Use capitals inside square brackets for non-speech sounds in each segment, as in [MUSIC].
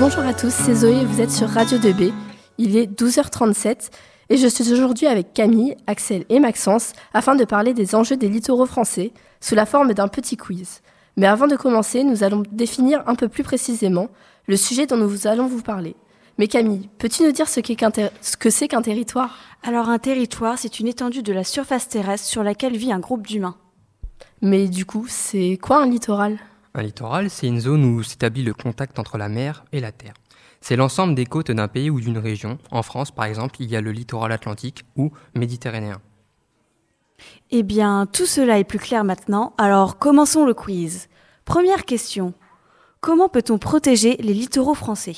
Bonjour à tous, c'est Zoé, vous êtes sur Radio 2B. Il est 12h37 et je suis aujourd'hui avec Camille, Axel et Maxence afin de parler des enjeux des littoraux français sous la forme d'un petit quiz. Mais avant de commencer, nous allons définir un peu plus précisément le sujet dont nous allons vous parler. Mais Camille, peux-tu nous dire ce que c'est qu'un territoire? Alors un territoire, c'est une étendue de la surface terrestre sur laquelle vit un groupe d'humains. Mais du coup, c'est quoi un littoral? Un littoral, c'est une zone où s'établit le contact entre la mer et la terre. C'est l'ensemble des côtes d'un pays ou d'une région. En France, par exemple, il y a le littoral atlantique ou méditerranéen. Eh bien, tout cela est plus clair maintenant, alors commençons le quiz. Première question. Comment peut-on protéger les littoraux français?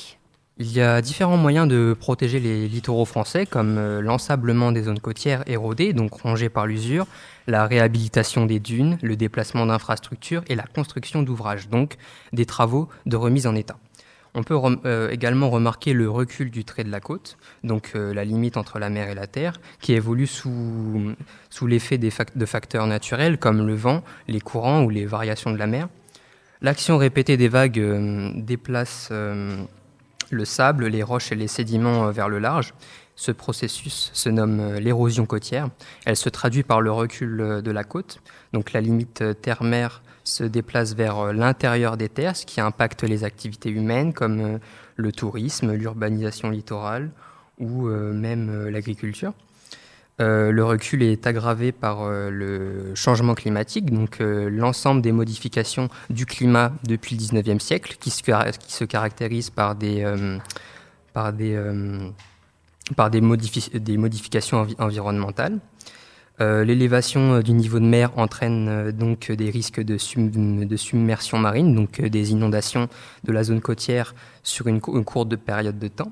Il y a différents moyens de protéger les littoraux français, comme euh, l'ensablement des zones côtières érodées, donc rongées par l'usure, la réhabilitation des dunes, le déplacement d'infrastructures et la construction d'ouvrages, donc des travaux de remise en état. On peut euh, également remarquer le recul du trait de la côte, donc euh, la limite entre la mer et la terre, qui évolue sous, l'effet de facteurs naturels comme le vent, les courants ou les variations de la mer. L'action répétée des vagues déplace le sable, les roches et les sédiments euh, vers le large. Ce processus se nomme euh, l'érosion côtière. Elle se traduit par le recul euh, de la côte. Donc la limite terre-mer se déplace vers l'intérieur des terres, ce qui impacte les activités humaines comme le tourisme, l'urbanisation littorale ou même l'agriculture. Euh, le recul est aggravé par euh, le changement climatique, donc euh, l'ensemble des modifications du climat depuis le 19e siècle, qui se, qui se caractérise par des, modifications envi- environnementales. L'élévation du niveau de mer entraîne donc des risques de, submersion marine, donc des inondations de la zone côtière sur une, cou- une courte de période de temps.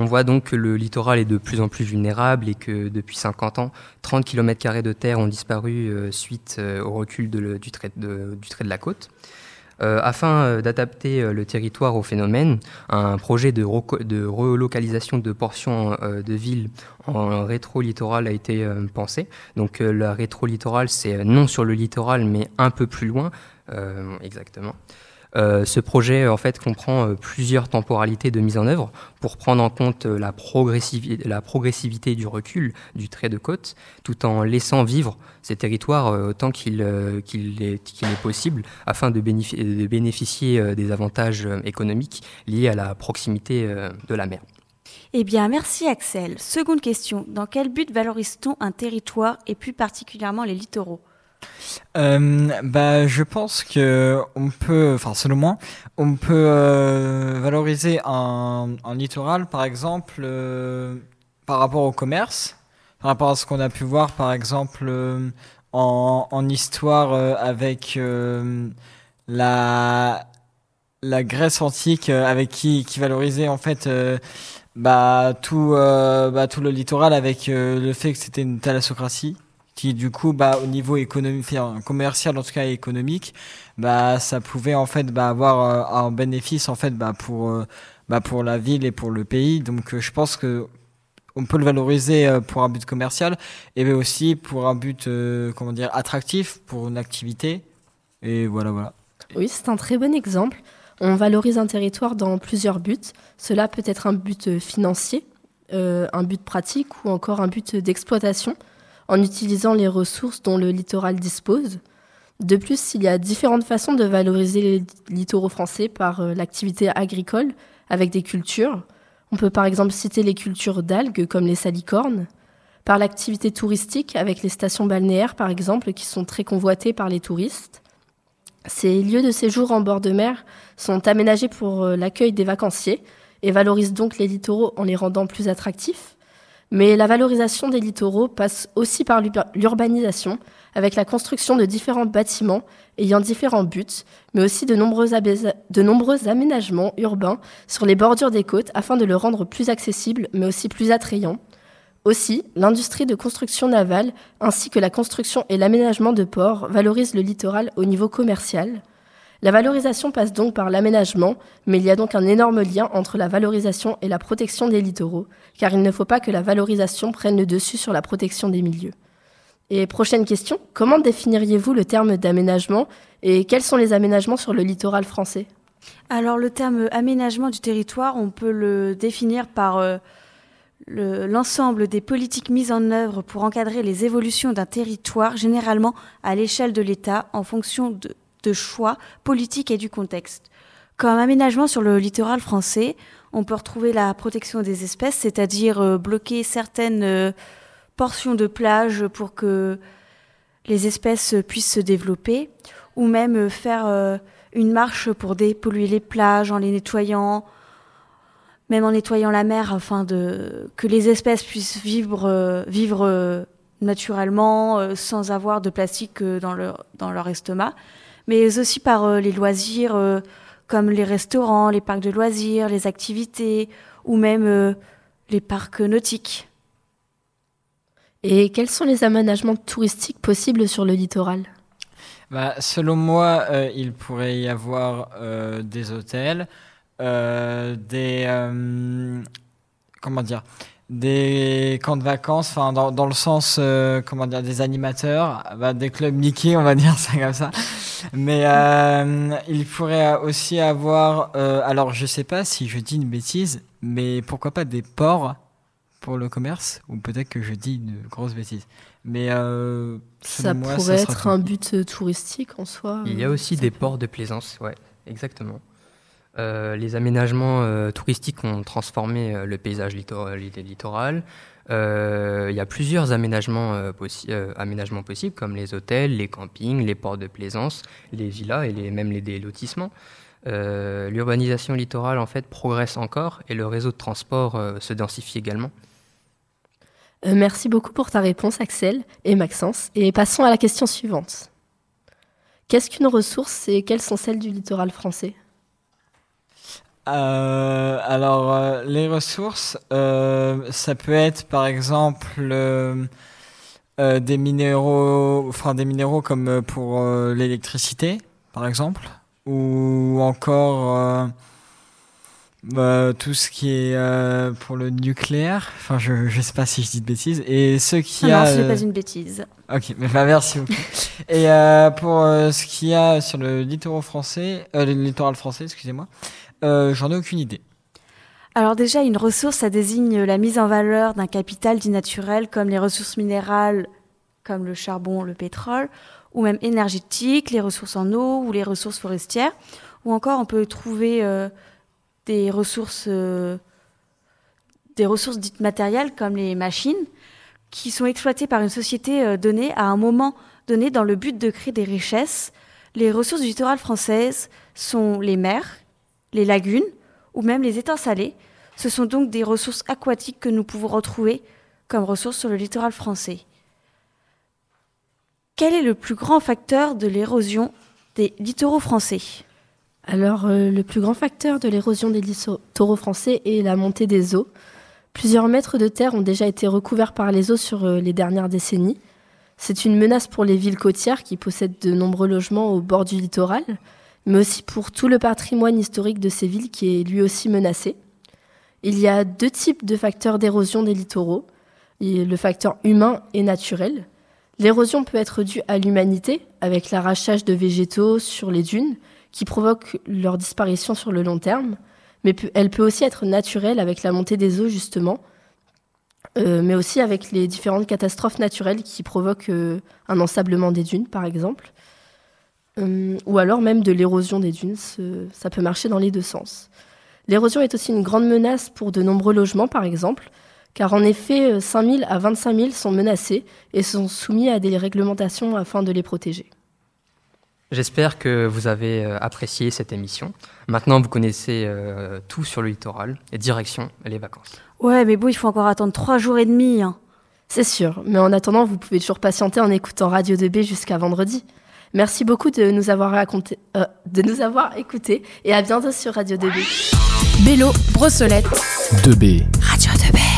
On voit donc que le littoral est de plus en plus vulnérable et que depuis 50 ans, 30 km de terre ont disparu euh, suite euh, au recul du, trait de, la côte. Euh, afin d'adapter le territoire au phénomène, un projet de, relocalisation de portions de villes en rétro-littoral a été pensé. Donc la rétro-littoral, c'est non sur le littoral, mais un peu plus loin, exactement. Euh, ce projet en fait comprend euh, plusieurs temporalités de mise en œuvre pour prendre en compte euh, la, progressivi- la progressivité du recul du trait de côte, tout en laissant vivre ces territoires autant qu'il est, possible, afin de, bénéfi- de bénéficier des avantages économiques liés à la proximité de la mer. Eh bien, merci Axel. Seconde question. Dans quel but valorise-t-on un territoire et plus particulièrement les littoraux? Euh, bah, je pense que on peut, enfin selon moi, on peut euh, valoriser un, un littoral, par exemple, euh, par rapport au commerce, par rapport à ce qu'on a pu voir, par exemple, euh, en, en histoire euh, avec la la Grèce antique, avec qui qui valorisait en fait. bah tout, bah tout le littoral avec le fait que c'était une thalassocratie qui du coup bah au niveau économique commercial en tout cas économique bah ça pouvait en fait bah avoir euh, un bénéfice en fait bah pour euh, bah pour la ville et pour le pays donc euh, je pense que on peut le valoriser pour un but commercial et mais aussi pour un but comment dire attractif pour une activité et voilà voilà Oui, c'est un très bon exemple. On valorise un territoire dans plusieurs buts. Cela peut être un but financier, un but pratique ou encore un but d'exploitation en utilisant les ressources dont le littoral dispose. De plus, il y a différentes façons de valoriser les littoraux français par euh, l'activité agricole avec des cultures. On peut par exemple citer les cultures d'algues comme les salicornes, par l'activité touristique avec les stations balnéaires par exemple qui sont très convoitées par les touristes. Ces lieux de séjour en bord de mer sont aménagés pour euh, l'accueil des vacanciers et valorisent donc les littoraux en les rendant plus attractifs. Mais la valorisation des littoraux passe aussi par l'urba- l'urbanisation, avec la construction de différents bâtiments ayant différents buts, mais aussi de nombreux, abais- de nombreux aménagements urbains sur les bordures des côtes afin de le rendre plus accessible, mais aussi plus attrayant. Aussi, l'industrie de construction navale ainsi que la construction et l'aménagement de ports valorisent le littoral au niveau commercial. La valorisation passe donc par l'aménagement, mais il y a donc un énorme lien entre la valorisation et la protection des littoraux, car il ne faut pas que la valorisation prenne le dessus sur la protection des milieux. Et prochaine question, comment définiriez-vous le terme d'aménagement et quels sont les aménagements sur le littoral français? Alors le terme aménagement du territoire, on peut le définir par euh, le- l'ensemble des politiques mises en œuvre pour encadrer les évolutions d'un territoire, généralement à l'échelle de l'État, en fonction de, de choix politiques et du contexte. Comme aménagement sur le littoral français, on peut retrouver la protection des espèces, c'est-à-dire euh, bloquer certaines euh, portions de plage pour que les espèces puissent se développer, ou même euh, faire une marche pour dépolluer les plages en les nettoyant, même en nettoyant la mer afin de que les espèces puissent vivre, naturellement sans avoir de plastique dans leur estomac, mais aussi par euh, les loisirs euh, comme les restaurants, les parcs de loisirs, les activités ou même euh, les parcs nautiques. Et quels sont les aménagements touristiques possibles sur le littoral? Bah, selon moi, euh, il pourrait y avoir euh, des hôtels, euh, des euh, comment dire, des camps de vacances, enfin dans, dans le sens euh, comment dire, des animateurs, bah, des clubs Mickey, on va [LAUGHS] dire ça comme ça. Mais euh, il pourrait aussi avoir, euh, alors je sais pas si je dis une bêtise, mais pourquoi pas des ports pour le commerce, ou peut-être que je dis une grosse bêtise. Mais euh, Ça moi, pourrait être tout. un but touristique en soi. Il y a aussi des peut- ports de plaisance, ouais, exactement. Euh, les aménagements euh, touristiques ont transformé euh, le paysage littor- lit- littoral. Il y a plusieurs aménagements, possi- aménagements possibles, comme les hôtels, les campings, les ports de plaisance, les villas et les, même les des lotissements. L'urbanisation littorale, en fait, progresse encore et le réseau de transport se densifie également. Merci beaucoup pour ta réponse, Axel et Maxence. Et passons à la question suivante. Qu'est-ce qu'une ressource et quelles sont celles du littoral français? Euh, alors, euh, les ressources, euh, ça peut être par exemple des minéraux, enfin des minéraux comme pour l'électricité, par exemple, ou encore bah, tout ce qui est pour le nucléaire. Enfin, je je sais pas si je dis de bêtises. Et ce qui Ah a non, ce n'est pas une bêtise. Ok, mais bah, merci beaucoup. Et pour ce qu'il y a sur le littoral français, le littoral français, excusez-moi, euh, j'en ai aucune idée. Alors déjà, une ressource, ça désigne la mise en valeur d'un capital dit naturel, comme les ressources minérales, comme le charbon, le pétrole, ou même énergétiques, les ressources en eau ou les ressources forestières. Ou encore, on peut trouver euh, des ressources, euh, des ressources dites matérielles, comme les machines, qui sont exploitées par une société donnée à un moment donné dans le but de créer des richesses. Les ressources du littoral françaises sont les mers, les lagunes, ou même les étangs salés. Ce sont donc des ressources aquatiques que nous pouvons retrouver comme ressources sur le littoral français. Quel est le plus grand facteur de l'érosion des littoraux français? Alors, euh, le plus grand facteur de l'érosion des littoraux français est la montée des eaux. Plusieurs mètres de terre ont déjà été recouverts par les eaux sur euh, les dernières décennies. C'est une menace pour les villes côtières qui possèdent de nombreux logements au bord du littoral, mais aussi pour tout le patrimoine historique de ces villes qui est lui aussi menacé. Il y a deux types de facteurs d'érosion des littoraux, le facteur humain et naturel. L'érosion peut être due à l'humanité, avec l'arrachage de végétaux sur les dunes, qui provoque leur disparition sur le long terme, mais elle peut aussi être naturelle avec la montée des eaux justement, euh, mais aussi avec les différentes catastrophes naturelles qui provoquent euh, un ensablement des dunes par exemple, Euh, ou alors même de l'érosion des dunes, ce- ça peut marcher dans les deux sens. L'érosion est aussi une grande menace pour de nombreux logements par exemple, car en effet euh, 5 000 à 25 000 sont menacés et sont soumis à des réglementations afin de les protéger. J'espère que vous avez euh, apprécié cette émission. Maintenant, vous connaissez euh, tout sur le littoral et direction les vacances. Ouais, mais bon, il faut encore attendre trois jours et demi. hein. C'est sûr, mais en attendant, vous pouvez toujours patienter en écoutant Radio 2B jusqu'à vendredi. Merci beaucoup de nous avoir raconté, euh, de nous avoir écoutés et à bientôt sur Radio 2B. Bélo, Brossolette. 2B. Radio 2B.